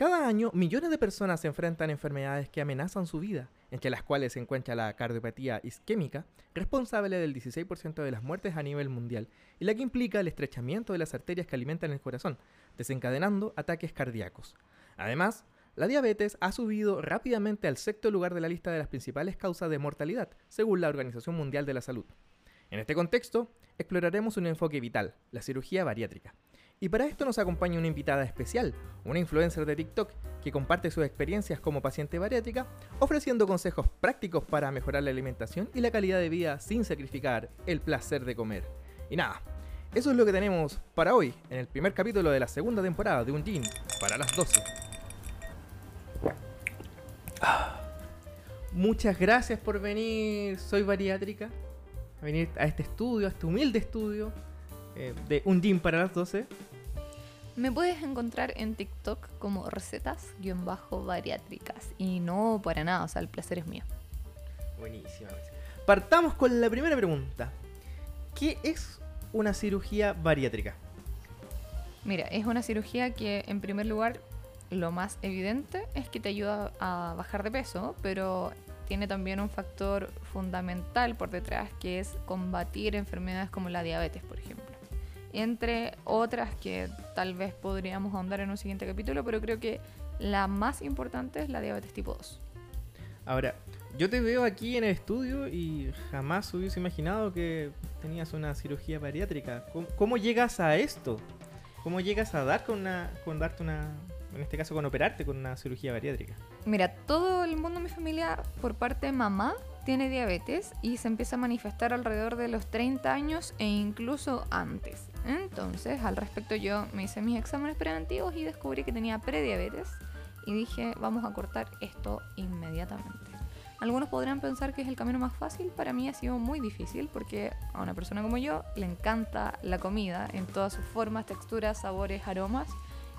Cada año, millones de personas se enfrentan a enfermedades que amenazan su vida, entre las cuales se encuentra la cardiopatía isquémica, responsable del 16% de las muertes a nivel mundial, y la que implica el estrechamiento de las arterias que alimentan el corazón, desencadenando ataques cardíacos. Además, la diabetes ha subido rápidamente al sexto lugar de la lista de las principales causas de mortalidad, según la Organización Mundial de la Salud. En este contexto, exploraremos un enfoque vital, la cirugía bariátrica. Y para esto nos acompaña una invitada especial, una influencer de TikTok que comparte sus experiencias como paciente bariátrica, ofreciendo consejos prácticos para mejorar la alimentación y la calidad de vida sin sacrificar el placer de comer. Y nada, eso es lo que tenemos para hoy, en el primer capítulo de la segunda temporada de Un Gin para las 12. Muchas gracias por venir, soy bariátrica, a venir a este estudio, a este humilde estudio eh, de Un Gin para las 12. Me puedes encontrar en TikTok como recetas-bariátricas. Y no para nada, o sea, el placer es mío. Buenísima. Partamos con la primera pregunta. ¿Qué es una cirugía bariátrica? Mira, es una cirugía que en primer lugar lo más evidente es que te ayuda a bajar de peso, pero tiene también un factor fundamental por detrás que es combatir enfermedades como la diabetes, por ejemplo entre otras que tal vez podríamos ahondar en un siguiente capítulo, pero creo que la más importante es la diabetes tipo 2. Ahora, yo te veo aquí en el estudio y jamás hubiese imaginado que tenías una cirugía bariátrica. ¿Cómo, llegas a esto? ¿Cómo llegas a dar con, una, con darte una, en este caso con operarte con una cirugía bariátrica? Mira, todo el mundo de mi familia, por parte de mamá, tiene diabetes y se empieza a manifestar alrededor de los 30 años e incluso antes. Entonces, al respecto yo me hice mis exámenes preventivos y descubrí que tenía prediabetes y dije, vamos a cortar esto inmediatamente. Algunos podrían pensar que es el camino más fácil, para mí ha sido muy difícil porque a una persona como yo le encanta la comida en todas sus formas, texturas, sabores, aromas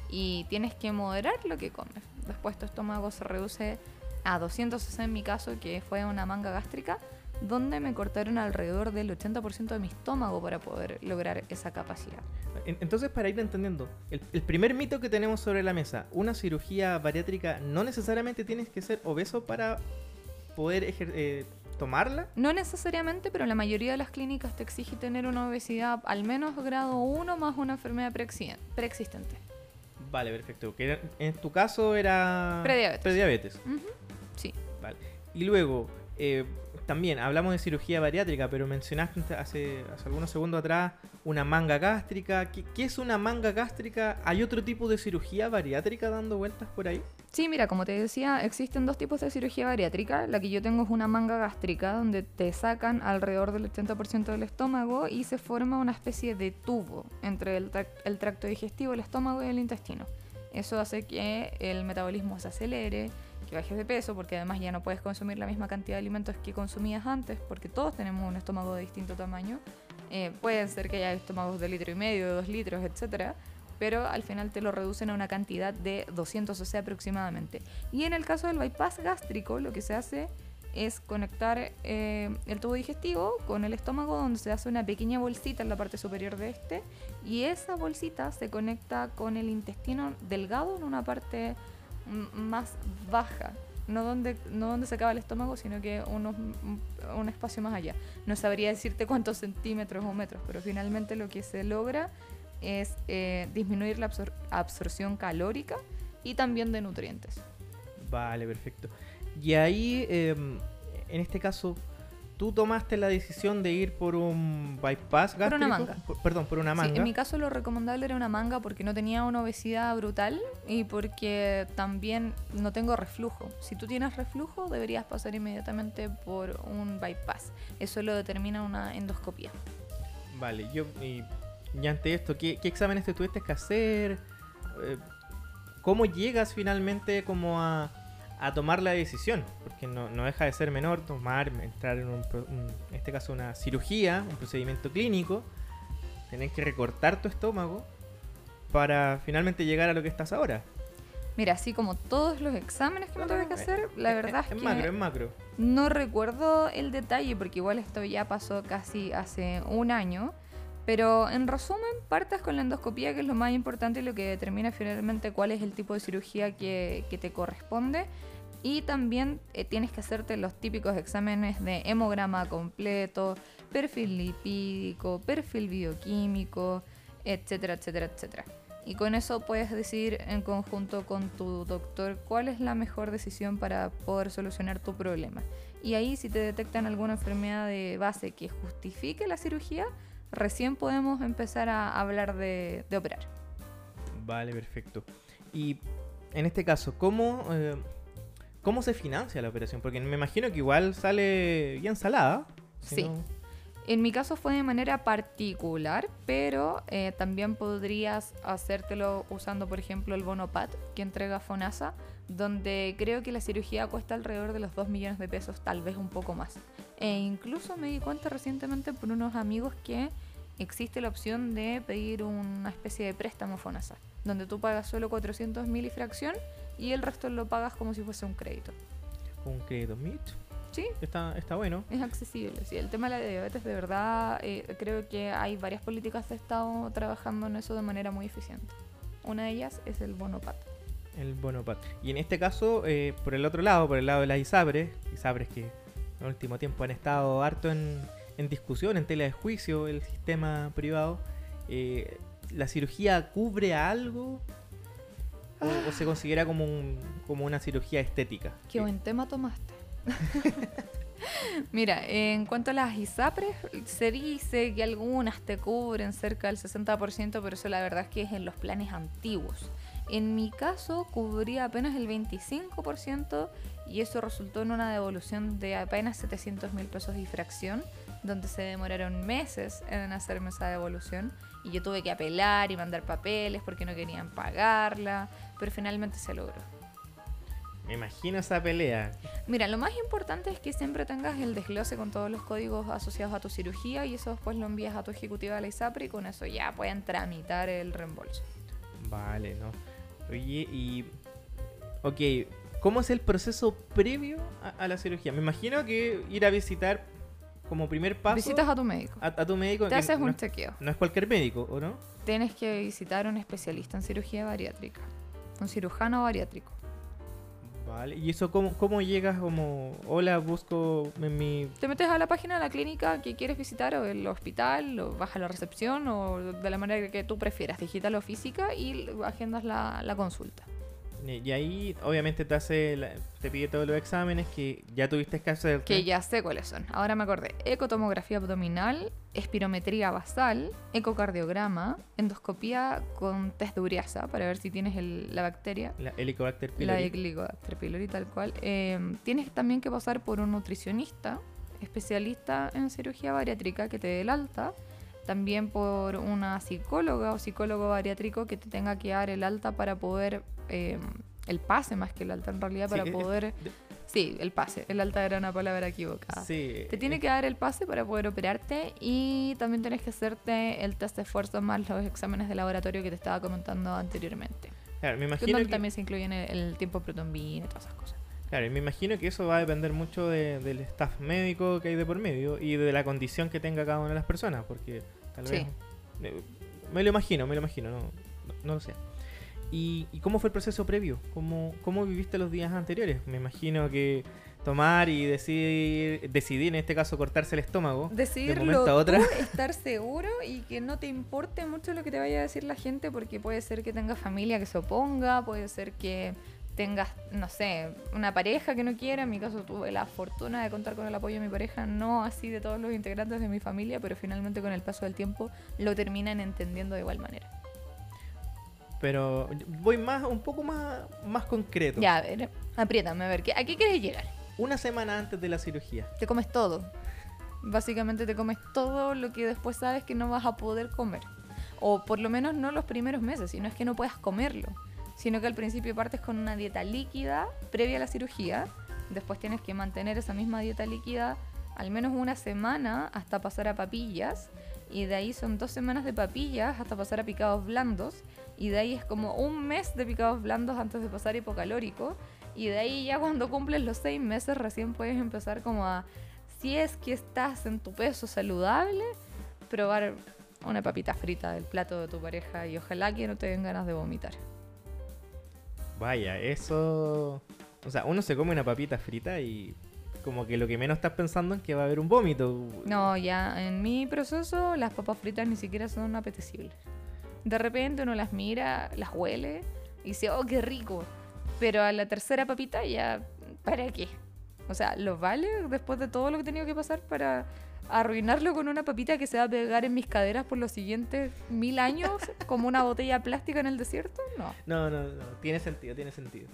y tienes que moderar lo que comes. Después tu estómago se reduce a 260 en mi caso, que fue una manga gástrica, donde me cortaron alrededor del 80% de mi estómago para poder lograr esa capacidad. Entonces, para ir entendiendo, el, primer mito que tenemos sobre la mesa, una cirugía bariátrica no necesariamente tienes que ser obeso para poder eh, tomarla. No necesariamente, pero la mayoría de las clínicas te exige tener una obesidad al menos grado 1 más una enfermedad preexistente. Vale, perfecto. Que en tu caso era prediabetes. prediabetes. Sí. Vale. Y luego, eh, también hablamos de cirugía bariátrica, pero mencionaste hace, algunos segundos atrás una manga gástrica. ¿Qué, ¿Qué, es una manga gástrica? ¿Hay otro tipo de cirugía bariátrica dando vueltas por ahí? Sí, mira, como te decía, existen dos tipos de cirugía bariátrica. La que yo tengo es una manga gástrica, donde te sacan alrededor del 80% del estómago y se forma una especie de tubo entre el, el tracto digestivo, el estómago y el intestino. Eso hace que el metabolismo se acelere, que bajes de peso, porque además ya no puedes consumir la misma cantidad de alimentos que consumías antes, porque todos tenemos un estómago de distinto tamaño. Eh, pueden ser que haya estómagos de litro y medio, de dos litros, etcétera pero al final te lo reducen a una cantidad de 200 cc aproximadamente. Y en el caso del bypass gástrico, lo que se hace es conectar eh, el tubo digestivo con el estómago donde se hace una pequeña bolsita en la parte superior de este y esa bolsita se conecta con el intestino delgado en una parte más baja no donde, no donde se acaba el estómago, sino que unos, un espacio más allá. No sabría decirte cuántos centímetros o metros, pero finalmente lo que se logra es eh, disminuir la absorción calórica y también de nutrientes. Vale, perfecto. Y ahí, em, en este caso, tú tomaste la decisión de ir por un bypass gástrico. Por una manga. perdón, por una manga. en mi caso lo recomendable era una manga porque no tenía una obesidad brutal y porque también no tengo reflujo. Si tú tienes reflujo, deberías pasar inmediatamente por un bypass. Eso lo determina una endoscopia. Vale, yo y ante esto, ¿qué, exámenes te tuviste que hacer? Eh, ¿Cómo llegas finalmente como a, tomar la decisión? Porque no, deja de ser menor tomar, entrar en, un, en este caso una cirugía, un procedimiento clínico, tener que recortar tu estómago para finalmente llegar a lo que estás ahora. Mira, así como todos los exámenes que me tuve que hacer, la verdad es, es macro, es macro. No recuerdo el detalle porque igual esto ya pasó casi hace un año Pero en resumen, partas con la endoscopía, que es lo más importante y lo que determina finalmente cuál es el tipo de cirugía que, que te corresponde. Y también eh, tienes que hacerte los típicos exámenes de hemograma completo, perfil lipídico, perfil bioquímico, etcétera, etcétera, etcétera. Y con eso puedes decidir en conjunto con tu doctor cuál es la mejor decisión para poder solucionar tu problema. Y ahí si te detectan alguna enfermedad de base que justifique la cirugía, recién podemos empezar a hablar de, operar. Vale, perfecto. Y en este caso, ¿cómo, eh, ¿cómo se financia la operación? Porque me imagino que igual sale bien salada. si Sí. no- En mi caso fue de manera particular, pero eh, también podrías hacértelo usando, por ejemplo, el Bonopat que entrega FONASA, donde creo que la cirugía cuesta alrededor de los 2 millones de pesos, tal vez un poco más. E incluso me di cuenta recientemente por unos amigos que existe la opción de pedir una especie de préstamo FONASA, donde tú pagas solo 400 mil y fracción y el resto lo pagas como si fuese un crédito. Un crédito MIT. Sí, Está, está bueno. es accesible, sí. El tema de la diabetes, de verdad, eh, creo que hay varias políticas de Estado trabajando en eso de manera muy eficiente. Una de ellas es el bonopat. El Bonopat. Y en este caso, eh, por el otro lado, por el lado de las ISAPRES, ISAPRES que en el último tiempo han estado harto en, en discusión, en tela de juicio, el sistema privado, eh, ¿la cirugía cubre algo? ¿O, o se considera como, un, como una cirugía estética? Qué buen tema tomaste. Mira, en cuanto a las ISAPRES, se dice que algunas te cubren cerca del 60%, pero eso la verdad es que es en los planes antiguos. En mi caso, cubría apenas el 25% y eso resultó en una devolución de apenas 700 mil pesos de fracción, donde se demoraron meses en hacerme esa devolución y yo tuve que apelar y mandar papeles porque no querían pagarla, pero finalmente se logró. Me imagino esa pelea. Mira, lo más importante es que siempre tengas el desglose con todos los códigos asociados a tu cirugía y eso después lo envías a tu ejecutiva de la ISAPRE y con eso ya pueden tramitar el reembolso. Vale, ¿no? Oye, y... Ok, ¿cómo es el proceso previo a, a la cirugía? Me imagino que ir a visitar como primer paso Visitas a tu médico. a, a tu médico. Te haces no, un chequeo. no es cualquier médico, ¿o no? Tienes que visitar a un especialista en cirugía bariátrica. Un cirujano bariátrico. Vale, ¿y eso cómo, cómo llegas como, hola, busco en mi... Te metes a la página de la clínica que quieres visitar o el hospital, o vas a la recepción o de la manera que tú prefieras, digital o física, y agendas la, la consulta. Y ahí obviamente te hace, la- te pide todos los exámenes que ya tuviste que hacer. Que ya sé cuáles son. Ahora me acordé. Ecotomografía abdominal, espirometría basal, ecocardiograma, endoscopía con test de ureasa para ver si tienes el- la bacteria. La Helicobacter La pylori. Helicobacter pylori tal cual. Eh, tienes también que pasar por un nutricionista, especialista en cirugía bariátrica que te dé el alta. También por una psicóloga o psicólogo bariátrico que te tenga que dar el alta para poder... eh, el pase más que el alta en realidad, Sí, para poder... de- Sí, el pase. El alta era una palabra equivocada. Sí. Te tiene que dar el pase para poder operarte y también tienes que hacerte el test de esfuerzo más los exámenes de laboratorio que te estaba comentando anteriormente. Claro, me imagino que, también se incluyen el, el tiempo protombina y todas esas cosas. claro, me imagino que eso va a depender mucho de- del staff médico que hay de por medio y de la condición que tenga cada una de las personas, porque tal Sí. vez... eh, Me lo imagino, me lo imagino, no, no, no lo sé. ¿Y, y cómo fue el proceso previo? ¿Cómo, ¿Cómo viviste los días anteriores? Me imagino que tomar y decidir, decidir en este caso cortarse el estómago. Decidirlo momento a tú, otro. estar seguro y que no te importe mucho lo que te vaya a decir la gente porque puede ser que tengas familia que se oponga, puede ser que tengas, no sé, una pareja que no quiera. En mi caso tuve la fortuna de contar con el apoyo de mi pareja, no así de todos los integrantes de mi familia, pero finalmente con el paso del tiempo lo terminan entendiendo de igual manera. Pero voy más, un poco más, más concreto. Ya, a ver, apriétame, a ver, ¿qué- ¿a qué quieres llegar? Una semana antes de la cirugía. Te comes todo. Básicamente te comes todo lo que después sabes que no vas a poder comer. O por lo menos no los primeros meses, sino es que no puedas comerlo. Sino que al principio partes con una dieta líquida previa a la cirugía. Después tienes que mantener esa misma dieta líquida al menos una semana hasta pasar a papillas. Y de ahí son dos semanas de papillas hasta pasar a picados blandos. Y de ahí es como un mes de picados blandos antes de pasar hipocalórico. Y de ahí ya cuando cumples los seis meses recién puedes empezar como a, si es que estás en tu peso saludable, probar una papita frita del plato de tu pareja y ojalá que no te den ganas de vomitar. Vaya, eso... O sea, uno se come una papita frita y como que lo que menos estás pensando es que va a haber un vómito. No, ya en mi proceso las papas fritas ni siquiera son apetecibles. De repente uno las mira, las huele y dice, oh, qué rico. Pero a la tercera papita ya, ¿para qué? O sea, ¿lo vale después de todo lo que he tenido que pasar para arruinarlo con una papita que se va a pegar en mis caderas por los siguientes mil años como una botella plástica en el desierto? No. No, no, no, tiene sentido, tiene sentido.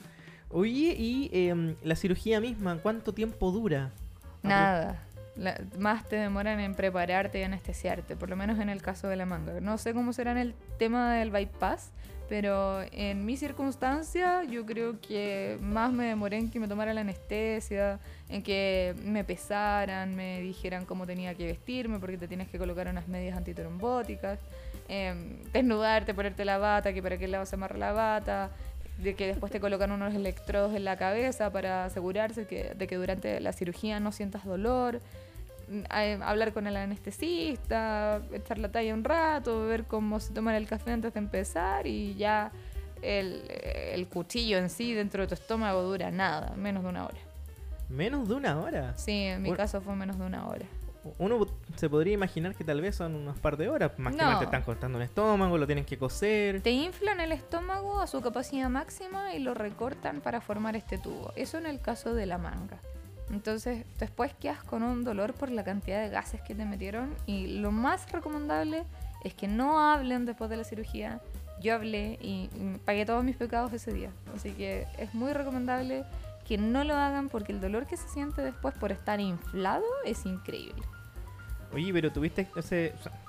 Oye, y em, la cirugía misma, ¿cuánto tiempo dura? Nada. más te demoran en prepararte y anestesiarte, por lo menos en el caso de la manga. No sé cómo será en el tema del bypass, pero en mi circunstancia yo creo que más me demoré en que me tomara la anestesia, en que me pesaran, me dijeran cómo tenía que vestirme porque te tienes que colocar unas medias antitrombóticas, eh, desnudarte, ponerte la bata, que para qué lado se amarra la bata, de que después te colocan unos electrodos en la cabeza para asegurarse de que durante la cirugía no sientas dolor. Hablar con el anestesista, echar la talla un rato, ver cómo se toma el café antes de empezar y ya el, el, cuchillo en sí dentro de tu estómago dura nada, menos de una hora. ¿Menos de una hora? Sí, en mi caso fue menos de una hora uno se podría imaginar que tal vez son unas par de horas. Más que más te están cortando el estómago, lo tienen que coser. Te inflan el estómago a su capacidad máxima y lo recortan para formar este tubo. Eso en el caso de la manga. Entonces, después quedas con un dolor por la cantidad de gases que te metieron. Y lo más recomendable es que no hablen después de la cirugía. Yo hablé y pagué todos mis pecados ese día. Así que es muy recomendable que no lo hagan porque el dolor que se siente después por estar inflado es increíble. Oye, pero tuviste,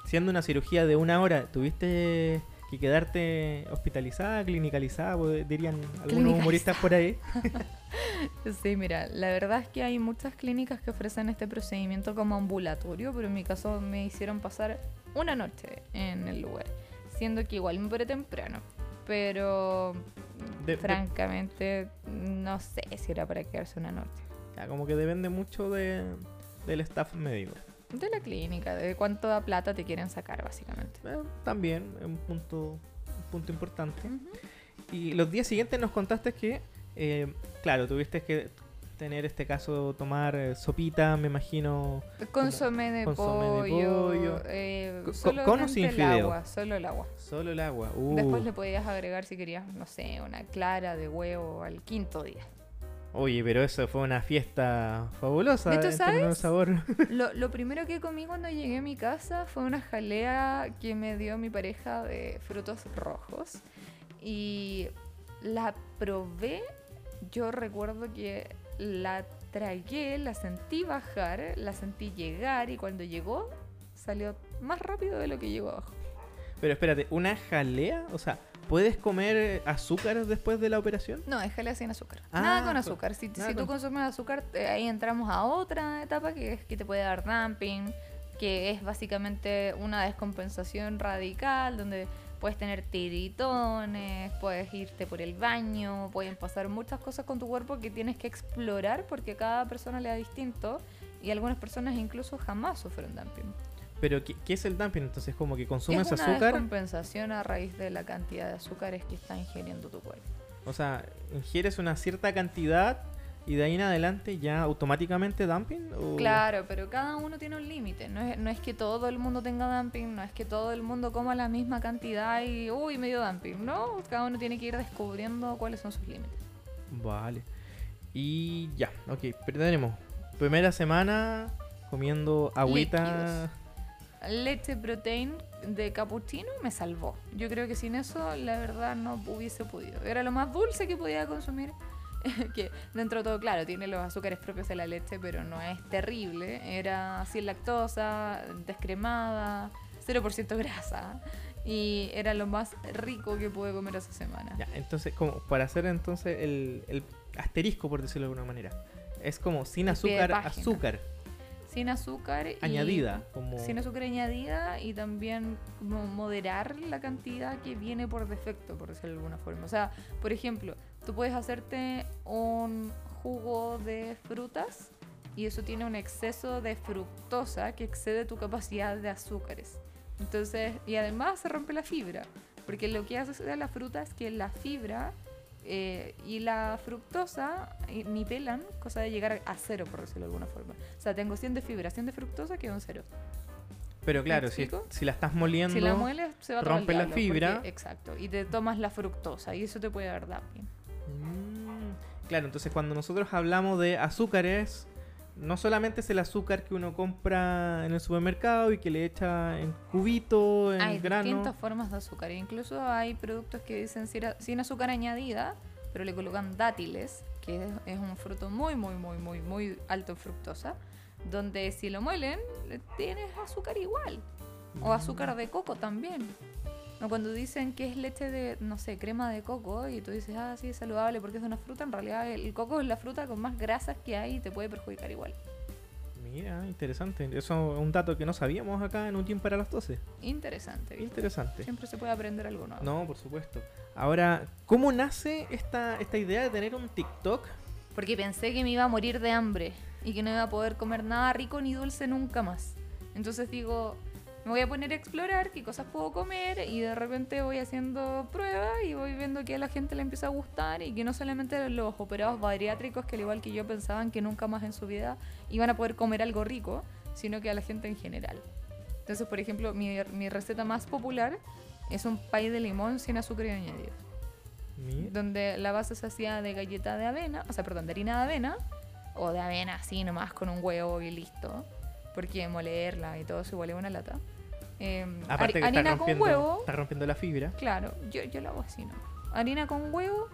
siendo una cirugía de una hora, tuviste que quedarte hospitalizada, clinicalizada, pues, dirían algunos humoristas por ahí. sí, mira, la verdad es que hay muchas clínicas que ofrecen este procedimiento como ambulatorio, pero en mi caso me hicieron pasar una noche en el lugar, siendo que igual me paré temprano, pero francamente no sé si era para quedarse una noche. Ya, como que depende mucho de, del staff médico. De la clínica, de cuánta plata te quieren sacar, básicamente. Eh, también, es un punto, un punto importante. Y los días siguientes nos contaste que, eh, claro, tuviste que tener este caso, tomar eh, sopita, me imagino. Consomé de pollo. ¿Con o sin el agua, solo el agua. Solo el agua. Después le podías agregar, si querías, no sé, una clara de huevo al quinto día. Oye, pero eso fue una fiesta fabulosa. ¿Y tú sabes? Sabor. Lo, lo, primero que comí cuando llegué a mi casa fue una jalea que me dio mi pareja de frutos rojos. Y la probé. Yo recuerdo que la tragué, la sentí bajar, la sentí llegar y cuando llegó salió más rápido de lo que llegó abajo. Pero espérate, ¿una jalea? O sea, ¿Puedes comer azúcar después de la operación? No, es jalea sin azúcar. Ah, nada con azúcar. Si, tú consumes azúcar, ahí entramos a otra etapa que es que te puede dar dumping, que es básicamente una descompensación radical donde puedes tener tiritones, puedes irte por el baño, pueden pasar muchas cosas con tu cuerpo que tienes que explorar porque cada persona le da distinto y algunas personas incluso jamás sufren dumping. Pero ¿qué, es el dumping? Entonces, como que consumes es una azúcar. compensación a raíz de la cantidad de azúcares que está ingiriendo tu cuerpo. O sea, ingieres una cierta cantidad y de ahí en adelante ya automáticamente dumping. Claro, pero cada uno tiene un límite. No es, no es que todo el mundo tenga dumping, no es que todo el mundo coma la misma cantidad y, uy, medio dumping. No, cada uno tiene que ir descubriendo cuáles son sus límites. Vale. Y ya, ok, perdonemos. Primera semana comiendo agüita leche protein de cappuccino me salvó. Yo creo que sin eso, la verdad, no hubiese podido. Era lo más dulce que podía consumir. que dentro de todo, claro, tiene los azúcares propios de la leche, pero no es terrible. Era sin lactosa, descremada, 0% grasa. Y era lo más rico que pude comer esa semana. Ya, entonces, como para hacer entonces el, el asterisco, por decirlo de alguna manera. Es como sin azúcar, azúcar sin azúcar. Añadida. Sin azúcar añadida y también como moderar la cantidad que viene por defecto, por decirlo de alguna forma. O sea, por ejemplo, tú puedes hacerte un jugo de frutas y eso tiene un exceso de fructosa que excede tu capacidad de azúcares. Entonces, y además se rompe la fibra, porque lo que hace la fruta es que la fibra eh, y la fructosa eh, nivelan, cosa de llegar a cero, por decirlo de alguna forma. O sea, tengo 100 de fibra, 100 de fructosa, quedo en cero. Pero claro, ¿Me si, si la estás moliendo, Si la mueles, se va todo al rompe la fibra. porque- exacto, y te tomas la fructosa, y eso te puede dar dumping. Mm, Claro, entonces cuando nosotros hablamos de azúcares, no solamente es el azúcar que uno compra en el supermercado y que le echa en cubito, en Hay grano. distintas formas de azúcar. Incluso hay productos que dicen sin azúcar añadida, pero le colocan dátiles, que es, es un fruto muy, muy, muy, muy, muy alto en fructosa, donde si lo muelen, le tienes azúcar igual. O azúcar de coco también. O cuando dicen que es leche de, no sé, crema de coco, y tú dices, ah, sí, es saludable porque es de una fruta, en realidad el coco es la fruta con más grasas que hay y te puede perjudicar igual. Mira, interesante. Eso es un dato que no sabíamos acá en un tiempo para las 12. Interesante, ¿viste? Interesante. Siempre se puede aprender algo nuevo. No, por supuesto. Ahora, ¿cómo nace esta, esta idea de tener un TikTok? Porque pensé que me iba a morir de hambre y que no iba a poder comer nada rico ni dulce nunca más. Entonces digo, me voy a poner a explorar qué cosas puedo comer y de repente voy haciendo pruebas y voy viendo que a la gente le empieza a gustar y que no solamente los operados bariátricos que al igual que yo pensaban que nunca más en su vida iban a poder comer algo rico, sino que a la gente en general. Entonces, por ejemplo, mi, mi receta más popular es un pay de limón sin azúcar y añadidos donde la base se hacía de galleta de avena, o sea, perdón, de harina de avena, o de avena así nomás con un huevo y listo, porque molerla y todo eso igual es una lata. Eh, Aparte hari- que está harina con huevo, está rompiendo la fibra. claro, yo, yo lo hago así, ¿no? Harina con huevo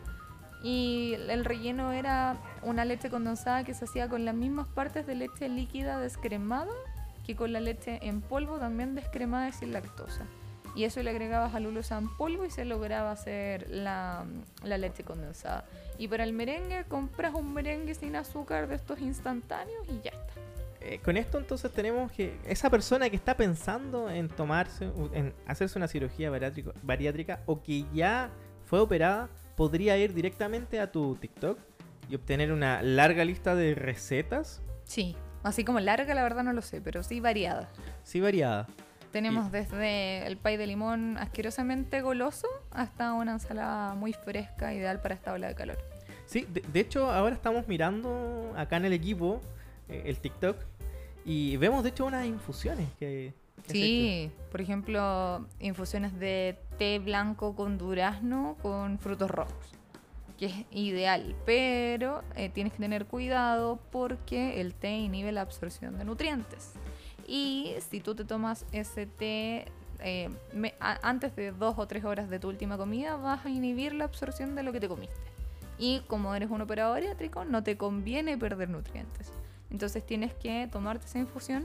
y el relleno era una leche condensada que se hacía con las mismas partes de leche líquida descremada que con la leche en polvo también descremada y sin lactosa. Y eso le agregabas alulosa en polvo y se lograba hacer la, la leche condensada. Y para el merengue compras un merengue sin azúcar de estos instantáneos y ya está. Eh, con esto entonces tenemos que esa persona que está pensando en tomarse, en hacerse una cirugía bariátrico- bariátrica o que ya fue operada, podría ir directamente a tu TikTok y obtener una larga lista de recetas, Sí, así como larga la verdad no lo sé, pero sí variada. sí variada. Tenemos desde el pay de limón asquerosamente goloso hasta una ensalada muy fresca, ideal para esta ola de calor. Sí, de, de hecho ahora estamos mirando acá en el equipo eh, el TikTok y vemos de hecho unas infusiones que... Sí, por ejemplo, infusiones de té blanco con durazno con frutos rojos, que es ideal, pero eh, tienes que tener cuidado porque el té inhibe la absorción de nutrientes. Y si tú te tomas ese té eh, me- a- antes de dos o tres horas de tu última comida, vas a inhibir la absorción de lo que te comiste. Y como eres un operador bariátrico, no te conviene perder nutrientes. Entonces tienes que tomarte esa infusión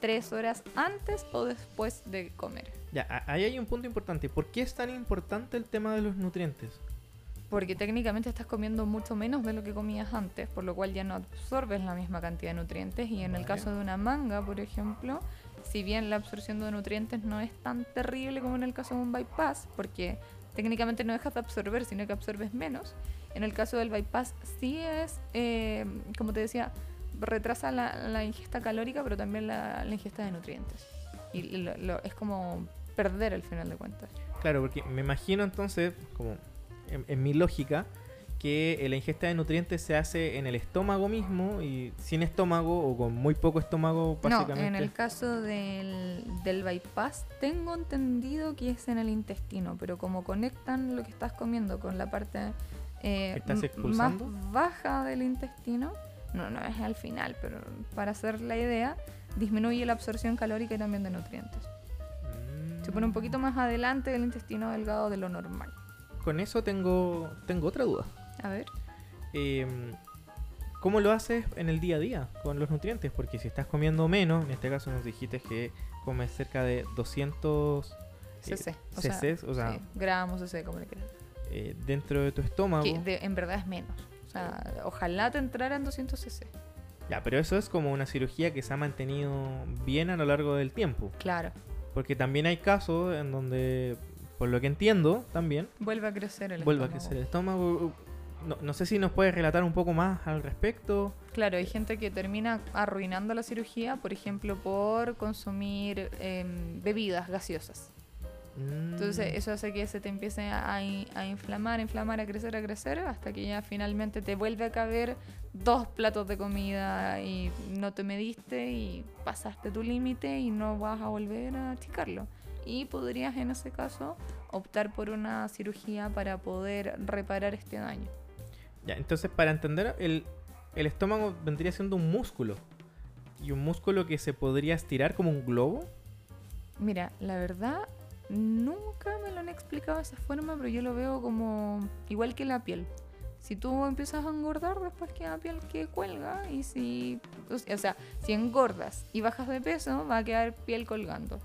tres horas antes o después de comer. Ya, ahí hay un punto importante. ¿Por qué es tan importante el tema de los nutrientes? Porque técnicamente estás comiendo mucho menos de lo que comías antes, por lo cual ya no absorbes la misma cantidad de nutrientes. Y en el Vale. caso de una manga, por ejemplo, si bien la absorción de nutrientes no es tan terrible como en el caso de un bypass, porque técnicamente no dejas de absorber, sino que absorbes menos, en el caso del bypass sí es, eh, como te decía, retrasa la, la ingesta calórica, pero también la, la ingesta de nutrientes. Y lo- lo- es como perder al final de cuentas. Claro, porque me imagino entonces, como en, en mi lógica, que eh, la ingesta de nutrientes se hace en el estómago mismo y sin estómago o con muy poco estómago, básicamente. No, en el caso del, del bypass tengo entendido que es en el intestino, pero como conectan lo que estás comiendo con la parte eh, más baja del intestino, no, no es al final, pero para hacer la idea, disminuye la absorción calórica y también de nutrientes. Mm. Se pone un poquito más adelante del intestino delgado de lo normal. Con eso tengo, tengo otra duda. A ver. Eh, ¿Cómo lo haces en el día a día con los nutrientes? Porque si estás comiendo menos, en este caso nos dijiste que comes cerca de 200 eh, CC. O CCs, sea, o sea, sí, gramos CC, como le quieras. eh, dentro de tu estómago. Que de- en verdad es menos. Sea, ojalá te entraran 200 CC. Ya, pero eso es como una cirugía que se ha mantenido bien a lo largo del tiempo. Claro. Porque también hay casos en donde, por lo que entiendo, también Vuelve a crecer el vuelve a estómago. crecer el estómago. no, no sé si nos puedes relatar un poco más al respecto. Claro, hay gente que termina arruinando la cirugía, por ejemplo, por consumir em, bebidas gaseosas. Entonces Mm, eso hace que se te empiece a, a inflamar, a inflamar, a crecer, a crecer, hasta que ya finalmente te vuelve a caber dos platos de comida y no te mediste y pasaste tu límite y no vas a volver a achicarlo. Y podrías en ese caso optar por una cirugía para poder reparar este daño. Ya, entonces para entender, el, el estómago vendría siendo un músculo. Y un músculo que se podría estirar como un globo. Mira, la verdad, nunca me lo han explicado de esa forma, pero yo lo veo como igual que la piel. Si tú empiezas a engordar, después queda piel que cuelga. Y si, o sea, si engordas y bajas de peso, va a quedar piel colgando.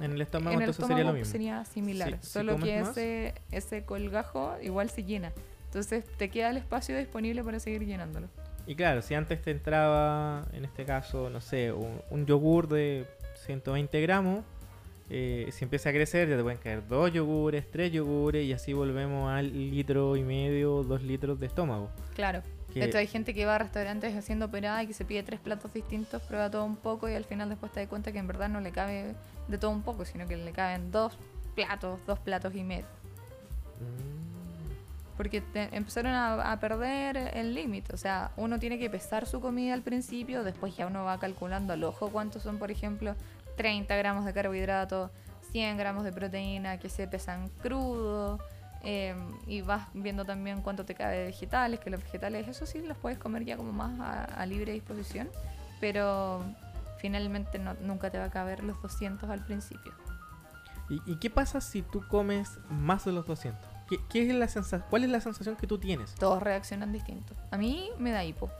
En el estómago en el entonces estómago sería lo mismo. sería similar, Si- si solo que más. ese, ese colgajo igual se llena. Entonces te queda el espacio disponible para seguir llenándolo. Y claro, si antes te entraba, en este caso, no sé, un, un yogur de 120 gramos, eh, si empieza a crecer ya te pueden caer dos yogures, tres yogures y así volvemos al litro y medio, dos litros de estómago. Claro. Que- De hecho, hay gente que va a restaurantes haciendo operada y que se pide tres platos distintos, prueba todo un poco y al final después te das cuenta que en verdad no le cabe de todo un poco, sino que le caben dos platos, dos platos y medio. Mm, Porque te- empezaron a, a perder el límite. O sea, uno tiene que pesar su comida al principio, después ya uno va calculando al ojo cuántos son, por ejemplo, 30 gramos de carbohidratos, 100 gramos de proteína que se pesan crudo. eh, y vas viendo también cuánto te cabe de vegetales, que los vegetales, eso sí, los puedes comer ya como más a, a libre disposición, pero finalmente no- nunca te va a caber los 200 al principio. ¿Y, y qué pasa si tú comes más de los 200? ¿Qué, qué es la sensa- ¿Cuál es la sensación que tú tienes? todos reaccionan distinto. A mí me da hipo.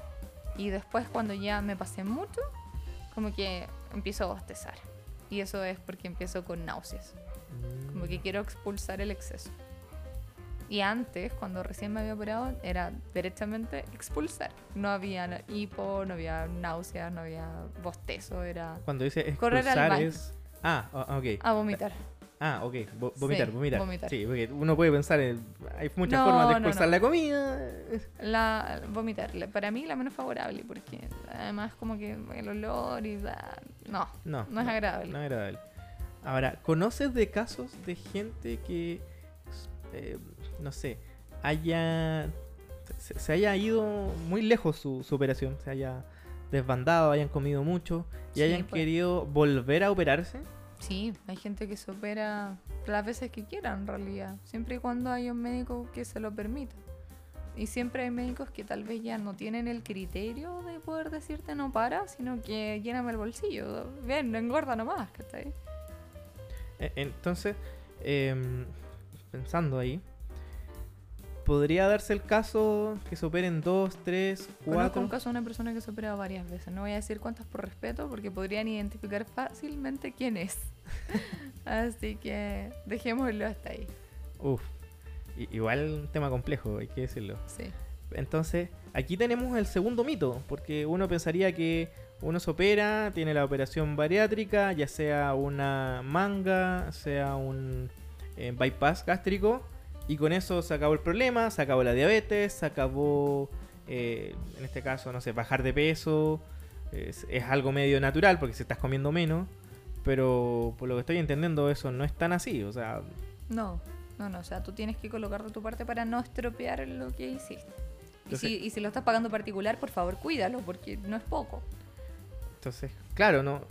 Y después cuando ya me pasé mucho, como que empiezo a bostezar. Y eso es porque empiezo con náuseas. Como que quiero expulsar el exceso. Y antes, cuando recién me había operado, era derechamente expulsar. No había hipo, no había náuseas, no había bostezo, era Cuando dice Correr al expulsar baño. es... Ah, ok. a vomitar. Ah, ok. vo- vomitar, Sí, vomitar. vomitar. Sí, porque uno puede pensar en... Hay muchas No, formas de expulsar no. la comida. La, vomitar, la- para mí la menos favorable, porque además como que el olor y... bla, no, No. no es agradable. No es agradable. Ahora, ¿conoces de casos de gente que, eh, no sé, haya, se, se haya ido muy lejos su, su operación, se haya desbandado, hayan comido mucho y Sí, hayan pues. querido volver a operarse? Sí, hay gente que se opera las veces que quiera en realidad, siempre y cuando haya un médico que se lo permita. Y siempre hay médicos que tal vez ya no tienen el criterio de poder decirte no para, sino que lléname el bolsillo. No engorda nomás, ¿cachai? E- Entonces, em, pensando ahí, ¿podría darse el caso que se operen dos, tres, Conozco cuatro? un caso de una persona que se ha operado varias veces. No voy a decir cuántas por respeto, porque podrían identificar fácilmente quién es. Así que dejémoslo hasta ahí. Uf, igual un tema complejo, hay que decirlo. Sí. Entonces, aquí tenemos el segundo mito, porque uno pensaría que uno se opera, tiene la operación bariátrica, ya sea una manga, sea un eh, bypass gástrico, y con eso se acabó el problema, se acabó la diabetes, se acabó, eh, en este caso, no sé, bajar de peso, es, es algo medio natural porque se estás comiendo menos, pero por lo que estoy entendiendo eso no es tan así, o sea, No, no, no. O sea, tú tienes que colocar de tu parte para no estropear lo que hiciste. Y si, y si lo estás pagando particular, por favor, cuídalo, porque no es poco. Entonces, claro, no.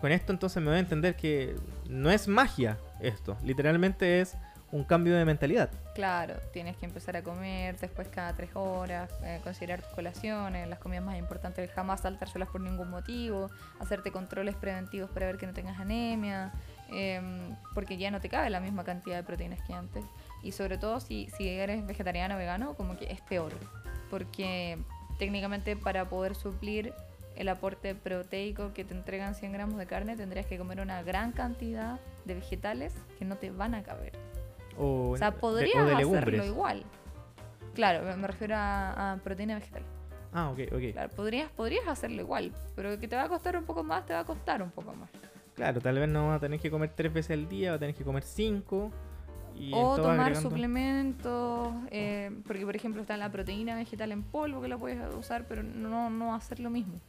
Con esto entonces me voy a entender que no es magia esto. Literalmente es un cambio de mentalidad. Claro, tienes que empezar a comer después cada tres horas, eh, considerar tus colaciones, las comidas más importantes, jamás saltárselas por ningún motivo, hacerte controles preventivos para ver que no tengas anemia, em, porque ya no te cabe la misma cantidad de proteínas que antes. Y sobre todo si, si eres vegetariano o vegano, como que es peor, porque técnicamente para poder suplir el aporte proteico que te entregan 100 gramos de carne, tendrías que comer una gran cantidad de vegetales que no te van a caber. O, O sea, de- podrías o de hacerlo igual. Claro, me- me refiero a, a proteína vegetal. Ah, ok, ok. Claro, podrías, podrías hacerlo igual, pero que te va a costar un poco más, te va a costar un poco más. Claro, tal vez no vas a tener que comer tres veces al día, vas a tener que comer cinco. Y O tomar agregando- suplementos, eh, porque por ejemplo está la proteína vegetal en polvo que la puedes usar, pero no, no va a hacer lo mismo.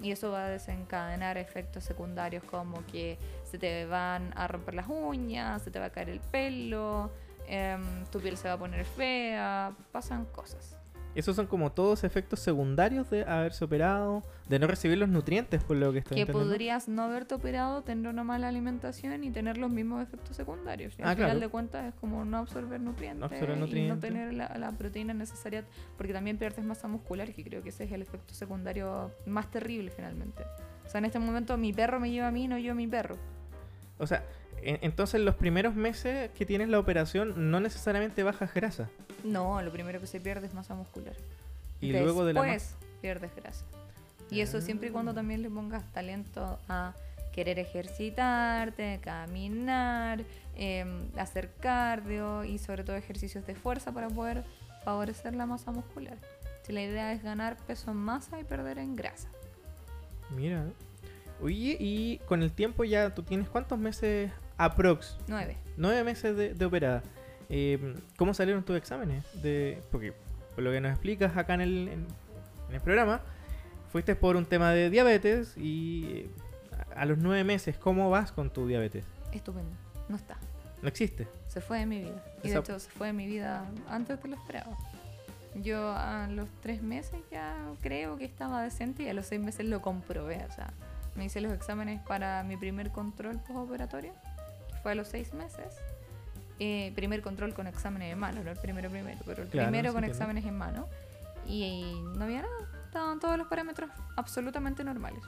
Y eso va a desencadenar efectos secundarios como que se te van a romper las uñas, se te va a caer el pelo, em, tu piel se va a poner fea, pasan cosas. Esos son como todos efectos secundarios de haberse operado, de no recibir los nutrientes, por lo que estoy que entendiendo. podrías no haberte operado, tener una mala alimentación y tener los mismos efectos secundarios. Y Ah, al final claro. de cuentas es como no absorber nutrientes, absorber y no nutrientes. tener la, la proteína necesaria, porque también pierdes masa muscular, que creo que ese es el efecto secundario más terrible finalmente. O sea, en este momento mi perro me lleva a mí, no yo a mi perro. O sea, en- entonces los primeros meses que tienes la operación no necesariamente bajas grasa. No, lo primero que se pierde es masa muscular. Y luego de la Después pierdes grasa. Y eso siempre y cuando Ah. también le pongas talento a querer ejercitarte, caminar, em, hacer cardio y sobre todo ejercicios de fuerza para poder favorecer la masa muscular. Si la idea es ganar peso en masa y perder en grasa. Mira. Oye, y con el tiempo ya tú tienes cuántos meses aprox? 9. Nueve meses de, de operada. Eh, ¿Cómo salieron tus exámenes? De, porque por lo que nos explicas acá en el, en, en el programa, fuiste por un tema de diabetes y eh, a los nueve meses, ¿cómo vas con tu diabetes? Estupendo. No está. No existe. Se fue de mi vida. Y de hecho se fue de mi vida antes de lo esperaba. Yo a los tres meses ya creo que estaba decente y a los seis meses lo comprobé. O sea, me hice los exámenes para mi primer control postoperatorio, que fue a los seis meses. Eh, primer control con exámenes en mano, no el primero primero, pero el Claro, primero con exámenes en mano. Y, no había nada. Estaban todos los parámetros absolutamente normales.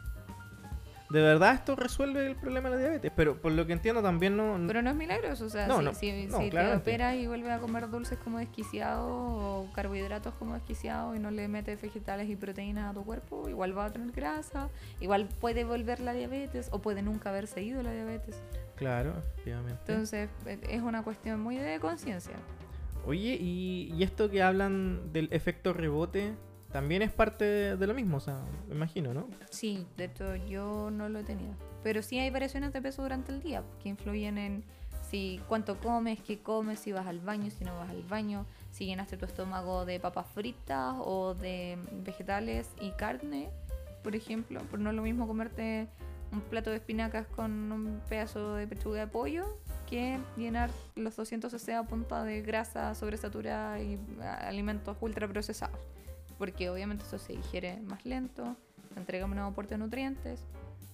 De verdad esto resuelve el problema de la diabetes, pero por lo que entiendo también no... Pero no es milagroso, o sea, No, si, no, si- no, si te operas y vuelves a comer dulces como desquiciado o carbohidratos como desquiciado y no le metes vegetales y proteínas a tu cuerpo, igual va a tener grasa, igual puede volver la diabetes o puede nunca haberse ido la diabetes. Claro, efectivamente. Entonces eh, es una cuestión muy de conciencia. Oye, y, y esto que hablan del efecto rebote, también es parte de, lo mismo, o sea, me imagino, ¿no? Sí, de hecho yo no lo he tenido. Pero sí hay variaciones de peso durante el día que influyen en si cuánto comes, qué comes, si vas al baño, si no vas al baño, si llenaste tu estómago de papas fritas o de vegetales y carne, por ejemplo. Por no es lo mismo comerte un plato de espinacas con un pedazo de pechuga de pollo que llenar los 200 cc a punta de grasa sobresaturada y alimentos ultraprocesados porque obviamente eso se digiere más lento, te entrega menos aporte de nutrientes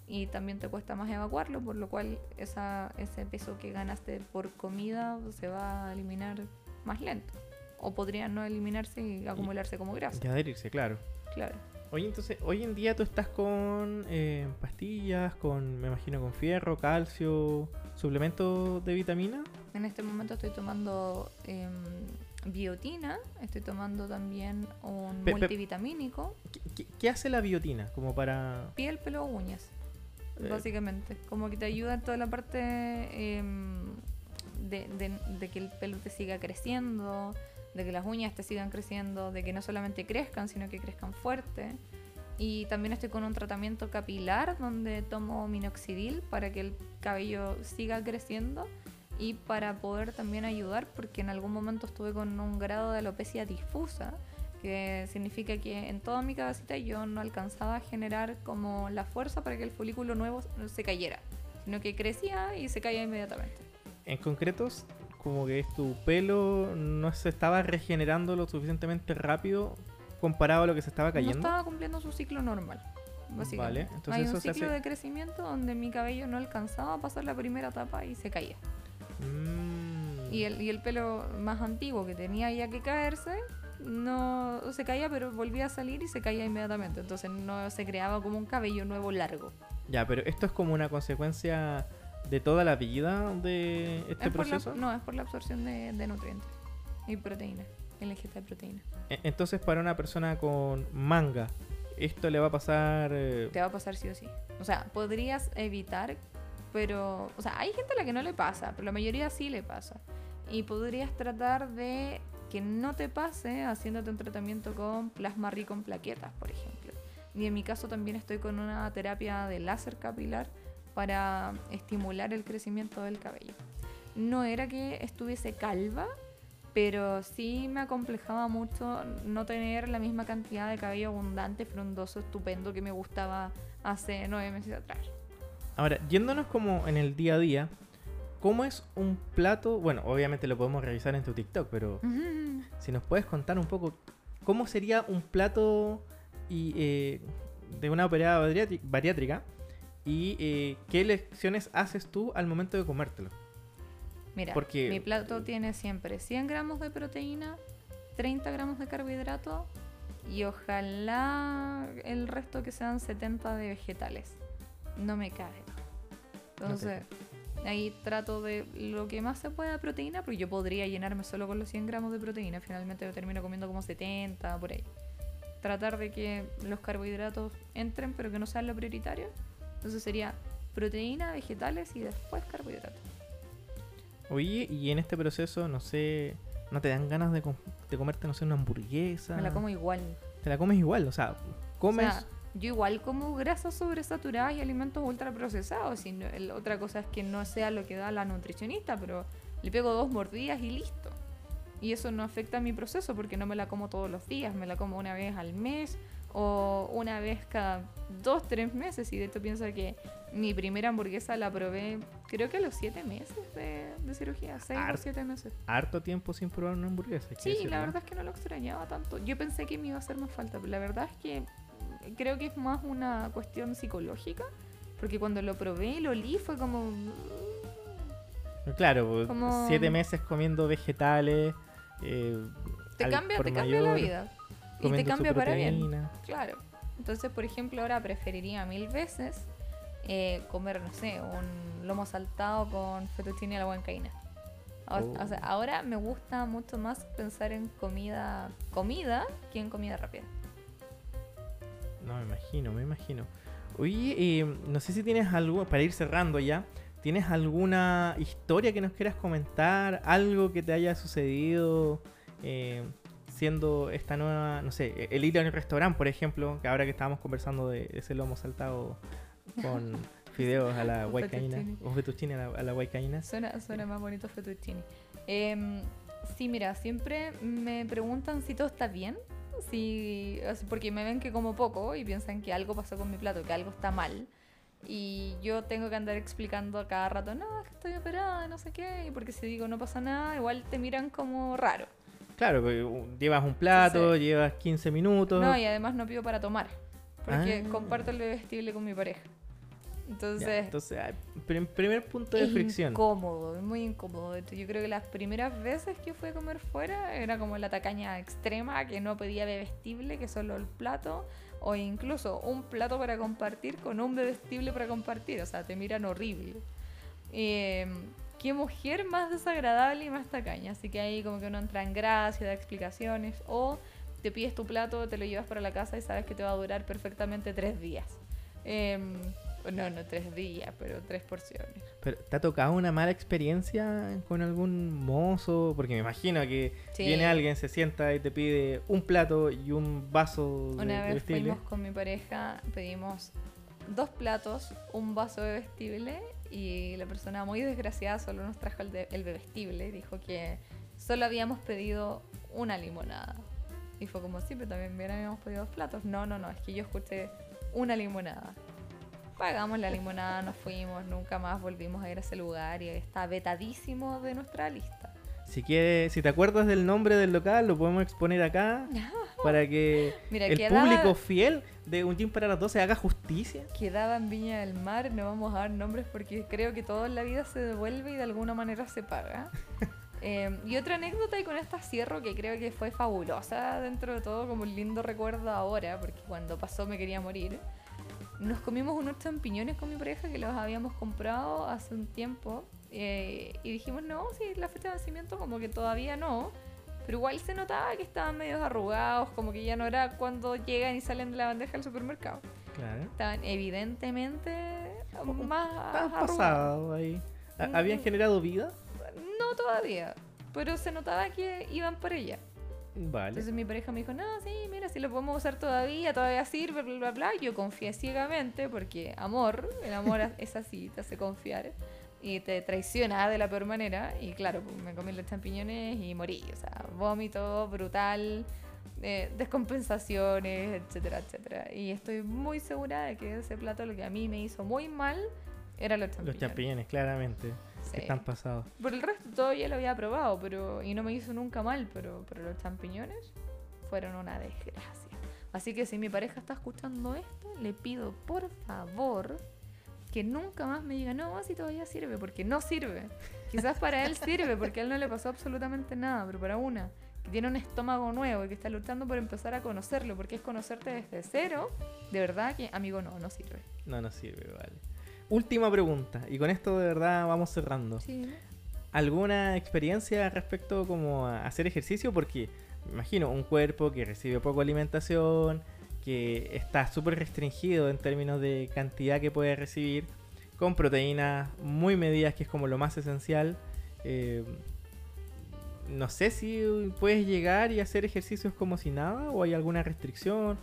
y también te cuesta más evacuarlo, por lo cual esa, ese peso que ganaste por comida se va a eliminar más lento. O podría no eliminarse y acumularse como grasa. Ya adherirse, claro. Claro. Oye, entonces, hoy en día tú estás con eh, pastillas, con, me imagino, con fierro, calcio, suplementos de vitamina. En este momento estoy tomando em, biotina, estoy tomando también un Pe- multivitamínico, ¿Qué, qué- hace la biotina? Como para... piel, pelo, uñas. Eh. Básicamente, como que te ayuda en toda la parte em, de, de- de que el pelo te siga creciendo, de que las uñas te sigan creciendo, de que no solamente crezcan, sino que crezcan fuerte. Y también estoy con un tratamiento capilar donde tomo minoxidil para que el cabello siga creciendo y para poder también ayudar, porque en algún momento estuve con un grado de alopecia difusa, que significa que en toda mi cabecita yo no alcanzaba a generar como la fuerza para que el folículo nuevo no se cayera, sino que crecía y se caía inmediatamente. En concretos, como que tu pelo no se estaba regenerando lo suficientemente rápido comparado a lo que se estaba No cayendo. estaba cumpliendo su ciclo normal. Básicamente. Vale, entonces Hay eso un se ciclo hace- de crecimiento donde mi cabello no alcanzaba a pasar la primera etapa y se caía. Mm. Y el, y el pelo más antiguo que tenía ya que caerse, no se caía, pero volvía a salir y se caía inmediatamente. Entonces no se creaba como un cabello nuevo largo. Ya, pero esto es como una consecuencia de toda la vida de este Es por la- proceso. no, es por la absorción de, de nutrientes y proteína, la ingesta de proteína. E- Entonces, para una persona con manga, esto le va a pasar. eh, Te va a pasar sí o sí. O sea, podrías evitar, pero... O sea, hay gente a la que no le pasa, pero la mayoría sí le pasa. Y podrías tratar de que no te pase haciéndote un tratamiento con plasma rico en plaquetas, por ejemplo. Y en mi caso también estoy con una terapia de láser capilar para estimular el crecimiento del cabello. no era que estuviese calva, pero sí me acomplejaba mucho no tener la misma cantidad de cabello abundante, frondoso, estupendo que me gustaba hace nueve meses atrás. Ahora, yéndonos como en el día a día, ¿cómo es un plato? Bueno, obviamente lo podemos revisar en tu TikTok, pero si nos puedes contar un poco, ¿cómo sería un plato y, eh, de una operada bariátri- bariátrica? ¿Y eh, qué lecciones haces tú al momento de comértelo? Mira, Porque- mi plato tiene siempre 100 gramos de proteína, 30 gramos de carbohidrato y ojalá el resto que sean 70 de vegetales. No me cabe. Entonces, ahí trato de lo que más se pueda de proteína, porque yo podría llenarme solo con los 100 gramos de proteína. Finalmente yo termino comiendo como 70, por ahí. Tratar de que los carbohidratos entren, pero que no sean lo prioritario. Entonces sería proteína, vegetales y después carbohidratos. Oye, y en este proceso, no sé, ¿no te dan ganas de, com- de comerte, no sé, una hamburguesa? Me la como igual. Te la comes igual, o sea, comes... O sea, yo igual como grasas sobresaturadas y alimentos ultraprocesados. Y no- el- otra cosa es que no sea lo que da la nutricionista, pero le pego dos mordidas y listo. Y eso no afecta a mi proceso porque no me la como todos los días, me la como una vez al mes o una vez cada dos, tres meses. Y de hecho pienso que mi primera hamburguesa la probé creo que a los siete meses de, de cirugía, seis o siete meses. harto tiempo sin probar una hamburguesa. Sí, la verdad es que no lo extrañaba tanto. Yo pensé que me iba a hacer más falta, pero la verdad es que creo que es más una cuestión psicológica. Porque cuando lo probé y lo olí fue como... Claro, pues, Como- siete meses comiendo vegetales. eh, Te cambia, te cambia la vida. Y te cambia para bien. Claro. Entonces, por ejemplo, ahora preferiría mil veces eh, comer, no sé, un lomo saltado con fettuccine a la huancaína. O, Oh. o sea, ahora me gusta mucho más pensar en comida, comida que en comida rápida. No, me imagino, me imagino. Oye, eh, no sé si tienes algo, para ir cerrando ya, ¿tienes alguna historia que nos quieras comentar? ¿Algo que te haya sucedido eh, siendo esta nueva, no sé, el ir a un restaurante, por ejemplo, que ahora que estábamos conversando de ese lomo saltado con fideos a la fettuccine. o fettuccine a la, a la huaycaína? Suena, suena más bonito fettuccine. Em, sí, mira, siempre me preguntan si todo está bien. Si, porque me ven que como poco y piensan que algo pasó con mi plato, que algo está mal. Y yo tengo que andar explicando a cada rato, no, es que estoy operada, no sé qué. Y porque si digo no pasa nada, igual te miran como raro. Claro, porque, uh, llevas un plato, llevas 15 minutos. No, y además no pido para tomar. Porque Ah. comparto el bebestible con mi pareja. Ya, Entonces, entonces, ah, prim- primer punto de es fricción. incómodo, es muy incómodo. Yo creo que las primeras veces que fui a comer fuera era como la tacaña extrema, que no pedía bebestible, que solo el plato, o incluso un plato para compartir con un bebestible para compartir. O sea, te miran horrible. Eh, qué mujer más desagradable y más tacaña. Así que ahí como que uno entra en gracia, da explicaciones, o te pides tu plato, te lo llevas para la casa y sabes que te va a durar perfectamente tres días. Em, no, no tres días, pero tres porciones. Pero, ¿te ha tocado una mala experiencia con algún mozo? Porque me imagino que Sí. viene alguien, se sienta y te pide un plato y un vaso de Una vez comestible. fuimos con mi pareja, pedimos dos platos, un vaso de bebestible y la persona muy desgraciada solo nos trajo el, de- el bebestible. Dijo que solo habíamos pedido una limonada. Y fue como, sí, pero también bien habíamos pedido dos platos. No, no, no, es que yo escuché una limonada. Pagamos la limonada, nos fuimos, nunca más volvimos a ir a ese lugar y está vetadísimo de nuestra lista. Si quieres, si te acuerdas del nombre del local, lo podemos exponer acá para que Mira, el quedaba- público fiel de Un Gym para las 12 haga justicia. Quedaba en Viña del Mar, no vamos a dar nombres porque creo que todo en la vida se devuelve y de alguna manera se paga. Eh, y otra anécdota y con esta cierro que creo que fue fabulosa dentro de todo, como un lindo recuerdo ahora, porque cuando pasó me quería morir. Nos comimos unos champiñones con mi pareja que los habíamos comprado hace un tiempo eh, y dijimos, no, si la fecha de vencimiento como que todavía no, pero igual se notaba que estaban medio arrugados, como que ya no era cuando llegan y salen de la bandeja del supermercado Claro. estaban evidentemente más Estaban pasados ahí. ¿Ha- Mm. ¿Habían generado vida? No todavía, pero se notaba que iban por ella. Vale. Entonces mi pareja me dijo, no, sí, mira, si lo podemos usar todavía, todavía sirve, bla, bla, bla. Yo confié ciegamente porque amor, el amor es así, te hace confiar. y te traiciona de la peor manera. Y claro, pues, me comí los champiñones y morí. O sea, vómito brutal, eh, descompensaciones, etcétera, etcétera. Y estoy muy segura de que ese plato lo que a mí me hizo muy mal era los champiñones. Los champiñones, claramente. Sí. Están pasados. Por el resto todo ya lo había probado, pero y no me hizo nunca mal, pero, pero los champiñones fueron una desgracia. Así que si mi pareja está escuchando esto, le pido por favor que nunca más me diga, no, si todavía sirve, porque no sirve. Quizás para él sirve, porque a él no le pasó absolutamente nada, pero para una que tiene un estómago nuevo y que está luchando por empezar a conocerlo, porque es conocerte desde cero, de verdad que, amigo, no, no sirve. No nos sirve, vale. Última pregunta, y con esto de verdad vamos cerrando. Sí. ¿Alguna experiencia respecto como a hacer ejercicio? Porque me imagino un cuerpo que recibe poco alimentación, que está súper restringido en términos de cantidad que puede recibir, con proteínas muy medidas, que es como lo más esencial. Eh, no sé si puedes llegar y hacer ejercicios como si nada, o hay alguna restricción,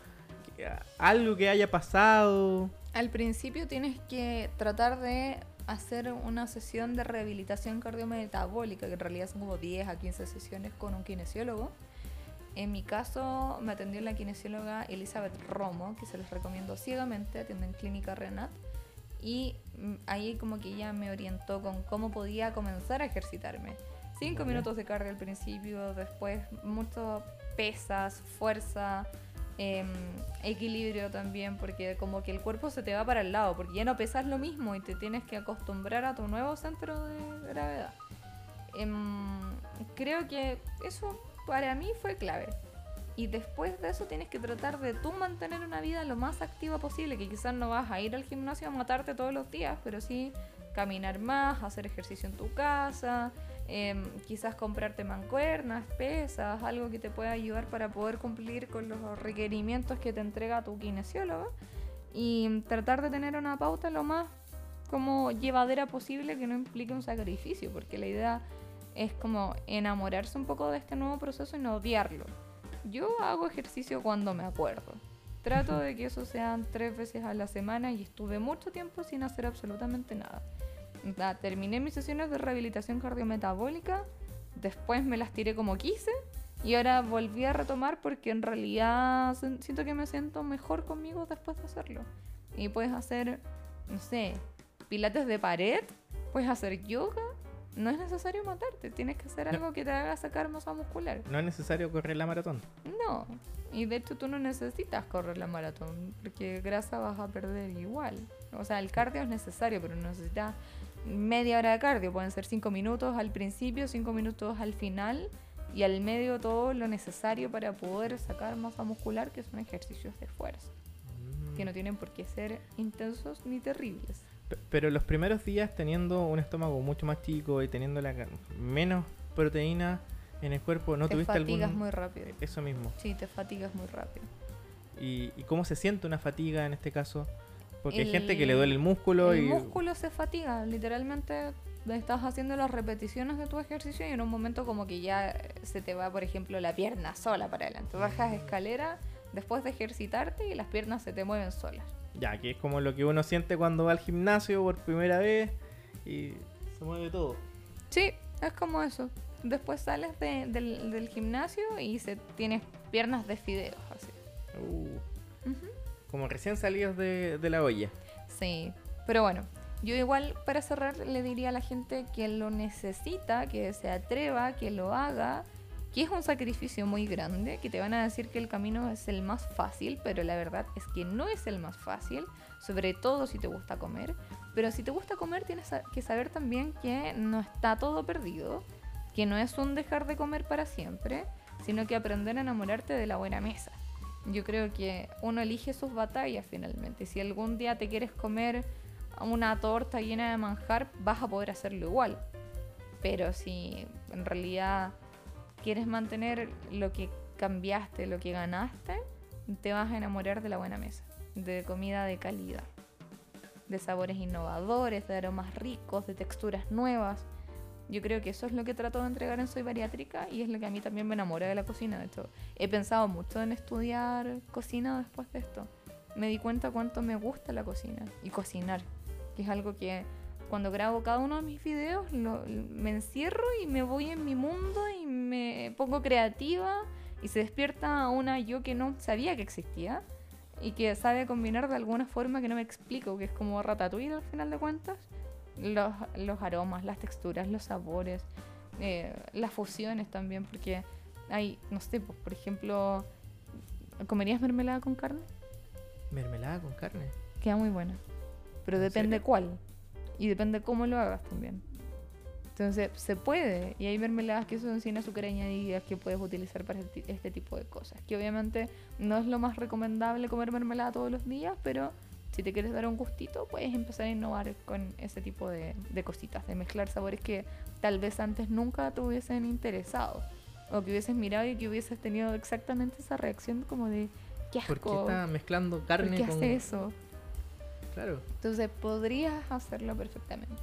algo que haya pasado. Al principio tienes que tratar de hacer una sesión de rehabilitación cardiometabólica, que en realidad son como 10 a 15 sesiones con un kinesiólogo. En mi caso me atendió la kinesióloga Elizabeth Romo, que se les recomiendo ciegamente, atiende en Clínica Renat. Y ahí como que ella me orientó con cómo podía comenzar a ejercitarme. Cinco minutos de cardio al principio, después mucho pesas, fuerza, em, equilibrio también, porque como que el cuerpo se te va para el lado, porque ya no pesas lo mismo y te tienes que acostumbrar a tu nuevo centro de gravedad. Em, creo que eso para mí fue clave. Y después de eso tienes que tratar de tú mantener una vida lo más activa posible, que quizás no vas a ir al gimnasio a matarte todos los días, pero sí caminar más, hacer ejercicio en tu casa, em, quizás comprarte mancuernas, pesas, algo que te pueda ayudar para poder cumplir con los requerimientos que te entrega tu kinesiólogo y tratar de tener una pauta lo más como llevadera posible que no implique un sacrificio, porque la idea es como enamorarse un poco de este nuevo proceso y no odiarlo. Yo hago ejercicio cuando me acuerdo. Trato de que eso sean tres veces a la semana y estuve mucho tiempo sin hacer absolutamente nada. Da, terminé mis sesiones de rehabilitación cardiometabólica, después me las tiré como quise y ahora volví a retomar porque en realidad siento que me siento mejor conmigo después de hacerlo. Y puedes hacer, no sé, pilates de pared, puedes hacer yoga. No es necesario matarte, tienes que hacer No. algo que te haga sacar masa muscular. No es necesario correr la maratón. No, y de hecho tú no necesitas correr la maratón, porque grasa vas a perder igual. O sea, el cardio es necesario, pero no necesitas media hora de cardio. Pueden ser cinco minutos al principio, cinco minutos al final, y al medio todo lo necesario para poder sacar masa muscular, que son ejercicios de fuerza, Mm. que no tienen por qué ser intensos ni terribles. Pero los primeros días teniendo un estómago mucho más chico y teniendo la menos proteína en el cuerpo, ¿no te tuviste fatigas algún... muy rápido. Eso mismo. Sí, te fatigas muy rápido. ¿Y, y cómo se siente una fatiga en este caso? Porque hay gente que le duele el músculo El y... músculo se fatiga, literalmente estás haciendo las repeticiones de tu ejercicio y en un momento como que ya se te va, por ejemplo, la pierna sola para adelante. Bajas escalera después de ejercitarte y las piernas se te mueven solas. Ya, que es como lo que uno siente cuando va al gimnasio por primera vez y se mueve todo. Sí, es como eso. Después sales de- del, del gimnasio y se, tienes piernas de fideos, así. Uh. Como recién salidos de, la olla. Sí, pero bueno, yo igual para cerrar le diría a la gente que lo necesita, que se atreva, que lo haga, que es un sacrificio muy grande, que te van a decir que el camino es el más fácil, pero la verdad es que no es el más fácil, sobre todo si te gusta comer. Pero si te gusta comer tienes que saber también que no está todo perdido, que no es un dejar de comer para siempre, sino que aprender a enamorarte de la buena mesa. Yo creo que uno elige sus batallas finalmente. Si algún día te quieres comer una torta llena de manjar, vas a poder hacerlo igual. Pero si en realidad quieres mantener lo que cambiaste, lo que ganaste, te vas a enamorar de la buena mesa, de comida de calidad, de sabores innovadores, de aromas ricos, de texturas nuevas. Yo creo que eso es lo que trato de entregar en Soy Bariátrica y es lo que a mí también me enamora de la cocina. De hecho, he pensado mucho en estudiar cocina después de esto. Me di cuenta cuánto me gusta la cocina y cocinar, que es algo que cuando grabo cada uno de mis videos, lo- me encierro y me voy en mi mundo y me pongo creativa y se despierta una yo que no sabía que existía y que sabe combinar de alguna forma que no me explico, que es como ratatouille al final de cuentas. Los, los aromas, las texturas, los sabores, eh, las fusiones también, porque hay, no sé, pues, por ejemplo, ¿comerías mermelada con carne? Mermelada con carne. Queda muy buena. Pero ¿En depende serio? cuál. Y depende cómo lo hagas también. Entonces, se puede. Y hay mermeladas que son sin azúcar añadidas que puedes utilizar para este, este tipo de cosas. Que obviamente no es lo más recomendable comer mermelada todos los días, pero si te quieres dar un gustito, puedes empezar a innovar con ese tipo de, de cositas, de mezclar sabores que tal vez antes nunca te hubiesen interesado. O que hubieses mirado y que hubieses tenido exactamente esa reacción como de, qué asco. ¿Por qué está mezclando ¿por carne qué con...? hace eso? Claro. Entonces podrías hacerlo perfectamente.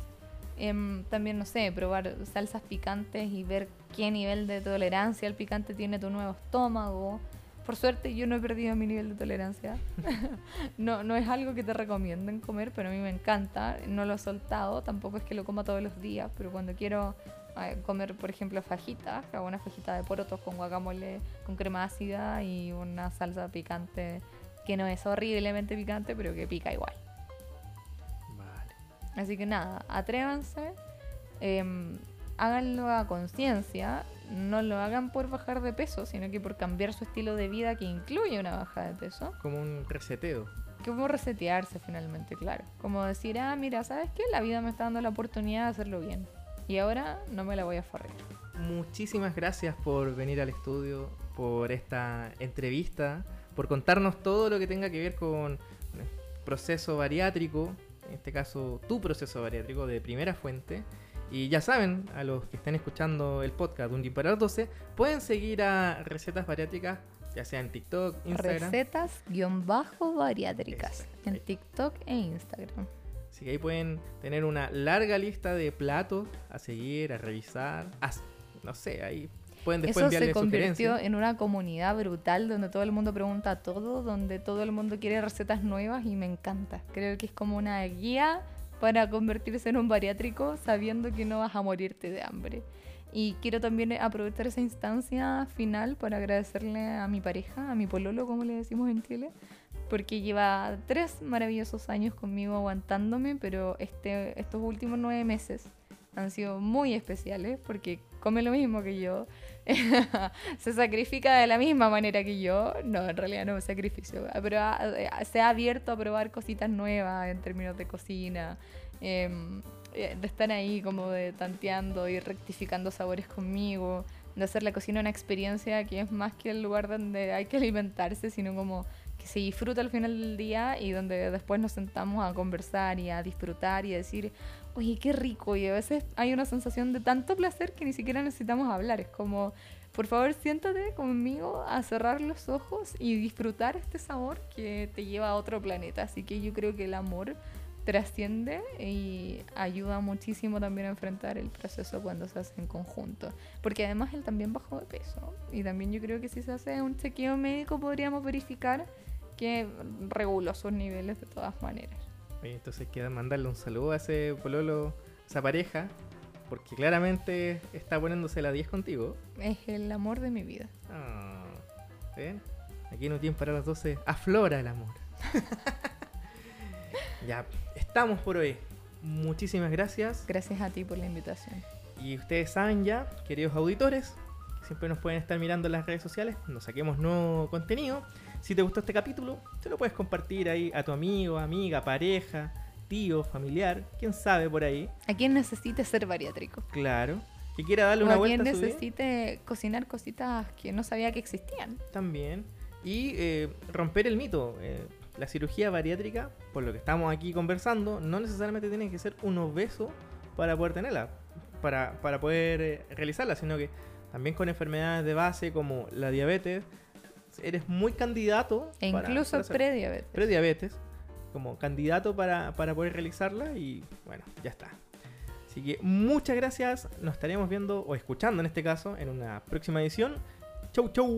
Em, también, no sé, probar salsas picantes y ver qué nivel de tolerancia al picante tiene tu nuevo estómago. Por suerte yo no he perdido mi nivel de tolerancia. no, no es algo que te recomienden comer, pero a mí me encanta. No lo he soltado, tampoco es que lo coma todos los días, pero cuando quiero eh, comer, por ejemplo, fajitas, hago una fajita de porotos con guacamole, con crema ácida y una salsa picante que no es horriblemente picante, pero que pica igual. Vale. Así que nada, atrévanse, em, háganlo a conciencia, no lo hagan por bajar de peso, sino que por cambiar su estilo de vida que incluye una baja de peso. Como un reseteo. Como resetearse finalmente, claro. Como decir, ah, mira, ¿sabes qué? La vida me está dando la oportunidad de hacerlo bien. Y ahora no me la voy a forrar. Muchísimas gracias por venir al estudio, por esta entrevista, por contarnos todo lo que tenga que ver con el proceso bariátrico, en este caso tu proceso bariátrico de primera fuente. Y ya saben, a los que estén escuchando el podcast de Un los 12, pueden seguir a Recetas Bariátricas, ya sea en TikTok, Instagram. Recetas-bariátricas Exacto. en TikTok e Instagram. Así que ahí pueden tener una larga lista de platos a seguir, a revisar. a- no sé, ahí pueden después Eso se convirtió en una comunidad brutal donde todo el mundo pregunta todo, donde todo el mundo quiere recetas nuevas y me encanta. Creo que es como una guía para convertirse en un bariátrico sabiendo que no vas a morirte de hambre. Y quiero también aprovechar esa instancia final para agradecerle a mi pareja, a mi pololo, como le decimos en Chile, porque lleva tres maravillosos años conmigo aguantándome, pero este, estos últimos nueve meses han sido muy especiales porque come lo mismo que yo, se sacrifica de la misma manera que yo, no, en realidad no es sacrificio, pero ha- se ha abierto a probar cositas nuevas en términos de cocina, em, eh, de estar ahí como de tanteando y rectificando sabores conmigo, de hacer la cocina una experiencia que es más que el lugar donde hay que alimentarse, sino como que se disfruta al final del día y donde después nos sentamos a conversar y a disfrutar y a decir, oye, qué rico. Y a veces hay una sensación de tanto placer que ni siquiera necesitamos hablar. Es como, por favor, siéntate conmigo a cerrar los ojos y disfrutar este sabor que te lleva a otro planeta. Así que yo creo que el amor trasciende y ayuda muchísimo también a enfrentar el proceso cuando se hace en conjunto. Porque además él también bajó de peso. Y también yo creo que si se hace un chequeo médico podríamos verificar que reguló sus niveles de todas maneras. Oye, entonces queda mandarle un saludo a ese pololo, a esa pareja, porque claramente está poniéndose la 10 contigo. Es el amor de mi vida. Ah, ¿ven? Aquí en un tiempo para las 12 aflora el amor. ya, estamos por hoy. Muchísimas gracias. Gracias a ti por la invitación. Y ustedes saben ya, queridos auditores, que siempre nos pueden estar mirando en las redes sociales cuando saquemos nuevo contenido. Si te gustó este capítulo, te lo puedes compartir ahí a tu amigo, amiga, pareja, tío, familiar, quién sabe por ahí. A quien necesite ser bariátrico. Claro. Que quiera darle O una a quien vuelta a vida. necesite cocinar cositas que no sabía que existían. También. Y eh, romper el mito. eh, la cirugía bariátrica, por lo que estamos aquí conversando, no necesariamente tiene que ser un obeso para poder tenerla, para, para poder eh, realizarla, sino que también con enfermedades de base como la diabetes, eres muy candidato. E para- incluso para prediabetes. prediabetes, como candidato para, para poder realizarla y bueno, ya está. Así que muchas gracias, nos estaremos viendo o escuchando en este caso en una próxima edición. Chau chau.